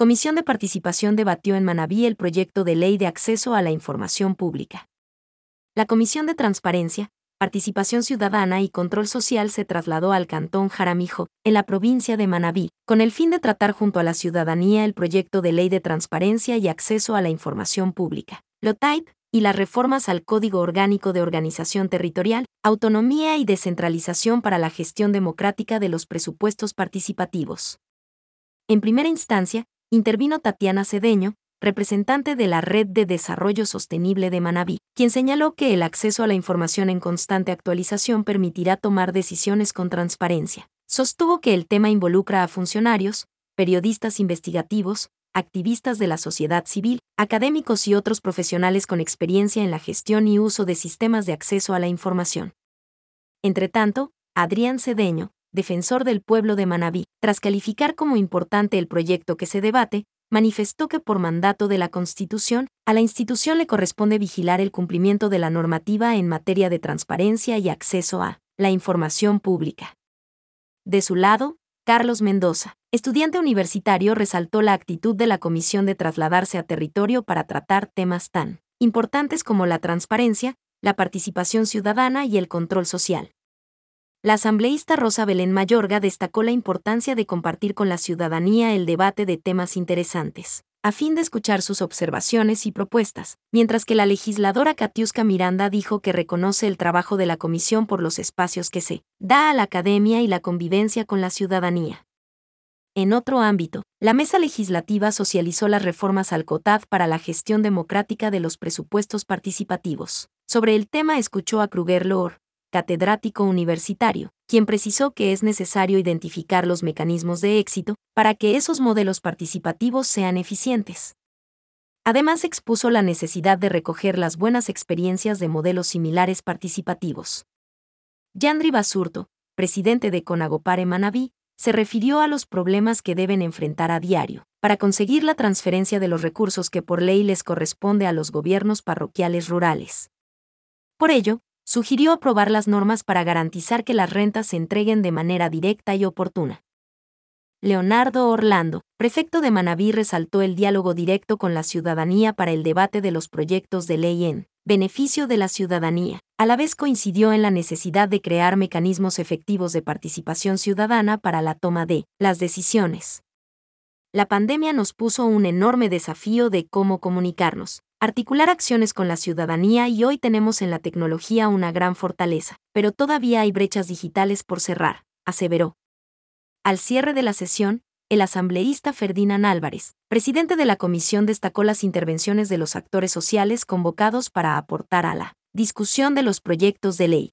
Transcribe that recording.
Comisión de Participación debatió en Manabí el proyecto de ley de acceso a la información pública. La Comisión de Transparencia, Participación Ciudadana y Control Social se trasladó al Cantón Jaramijo, en la provincia de Manabí, con el fin de tratar junto a la ciudadanía el proyecto de ley de transparencia y acceso a la información pública, LOTAIP, y las reformas al Código Orgánico de Organización Territorial, Autonomía y Descentralización para la Gestión Democrática de los Presupuestos Participativos. En primera instancia, intervino Tatiana Cedeño, representante de la Red de Desarrollo Sostenible de Manabí, quien señaló que el acceso a la información en constante actualización permitirá tomar decisiones con transparencia. Sostuvo que el tema involucra a funcionarios, periodistas investigativos, activistas de la sociedad civil, académicos y otros profesionales con experiencia en la gestión y uso de sistemas de acceso a la información. Entre tanto, Adrián Cedeño, defensor del pueblo de Manabí, tras calificar como importante el proyecto que se debate, manifestó que por mandato de la Constitución, a la institución le corresponde vigilar el cumplimiento de la normativa en materia de transparencia y acceso a la información pública. De su lado, Carlos Mendoza, estudiante universitario, resaltó la actitud de la Comisión de trasladarse a territorio para tratar temas tan importantes como la transparencia, la participación ciudadana y el control social. La asambleísta Rosa Belén Mayorga destacó la importancia de compartir con la ciudadanía el debate de temas interesantes, a fin de escuchar sus observaciones y propuestas, mientras que la legisladora Katiuska Miranda dijo que reconoce el trabajo de la comisión por los espacios que se da a la academia y la convivencia con la ciudadanía. En otro ámbito, la mesa legislativa socializó las reformas al COTAD para la gestión democrática de los presupuestos participativos. Sobre el tema escuchó a Kruger Lohr, catedrático universitario, quien precisó que es necesario identificar los mecanismos de éxito para que esos modelos participativos sean eficientes. Además expuso la necesidad de recoger las buenas experiencias de modelos similares participativos. Yandri Basurto, presidente de Conagopare Manabí, se refirió a los problemas que deben enfrentar a diario para conseguir la transferencia de los recursos que por ley les corresponde a los gobiernos parroquiales rurales. Por ello, sugirió aprobar las normas para garantizar que las rentas se entreguen de manera directa y oportuna. Leonardo Orlando, prefecto de Manabí, resaltó el diálogo directo con la ciudadanía para el debate de los proyectos de ley en beneficio de la ciudadanía. A la vez coincidió en la necesidad de crear mecanismos efectivos de participación ciudadana para la toma de las decisiones. La pandemia nos puso un enorme desafío de cómo comunicarnos, articular acciones con la ciudadanía y hoy tenemos en la tecnología una gran fortaleza, pero todavía hay brechas digitales por cerrar, aseveró. Al cierre de la sesión, el asambleísta Ferdinand Álvarez, presidente de la comisión, destacó las intervenciones de los actores sociales convocados para aportar a la discusión de los proyectos de ley.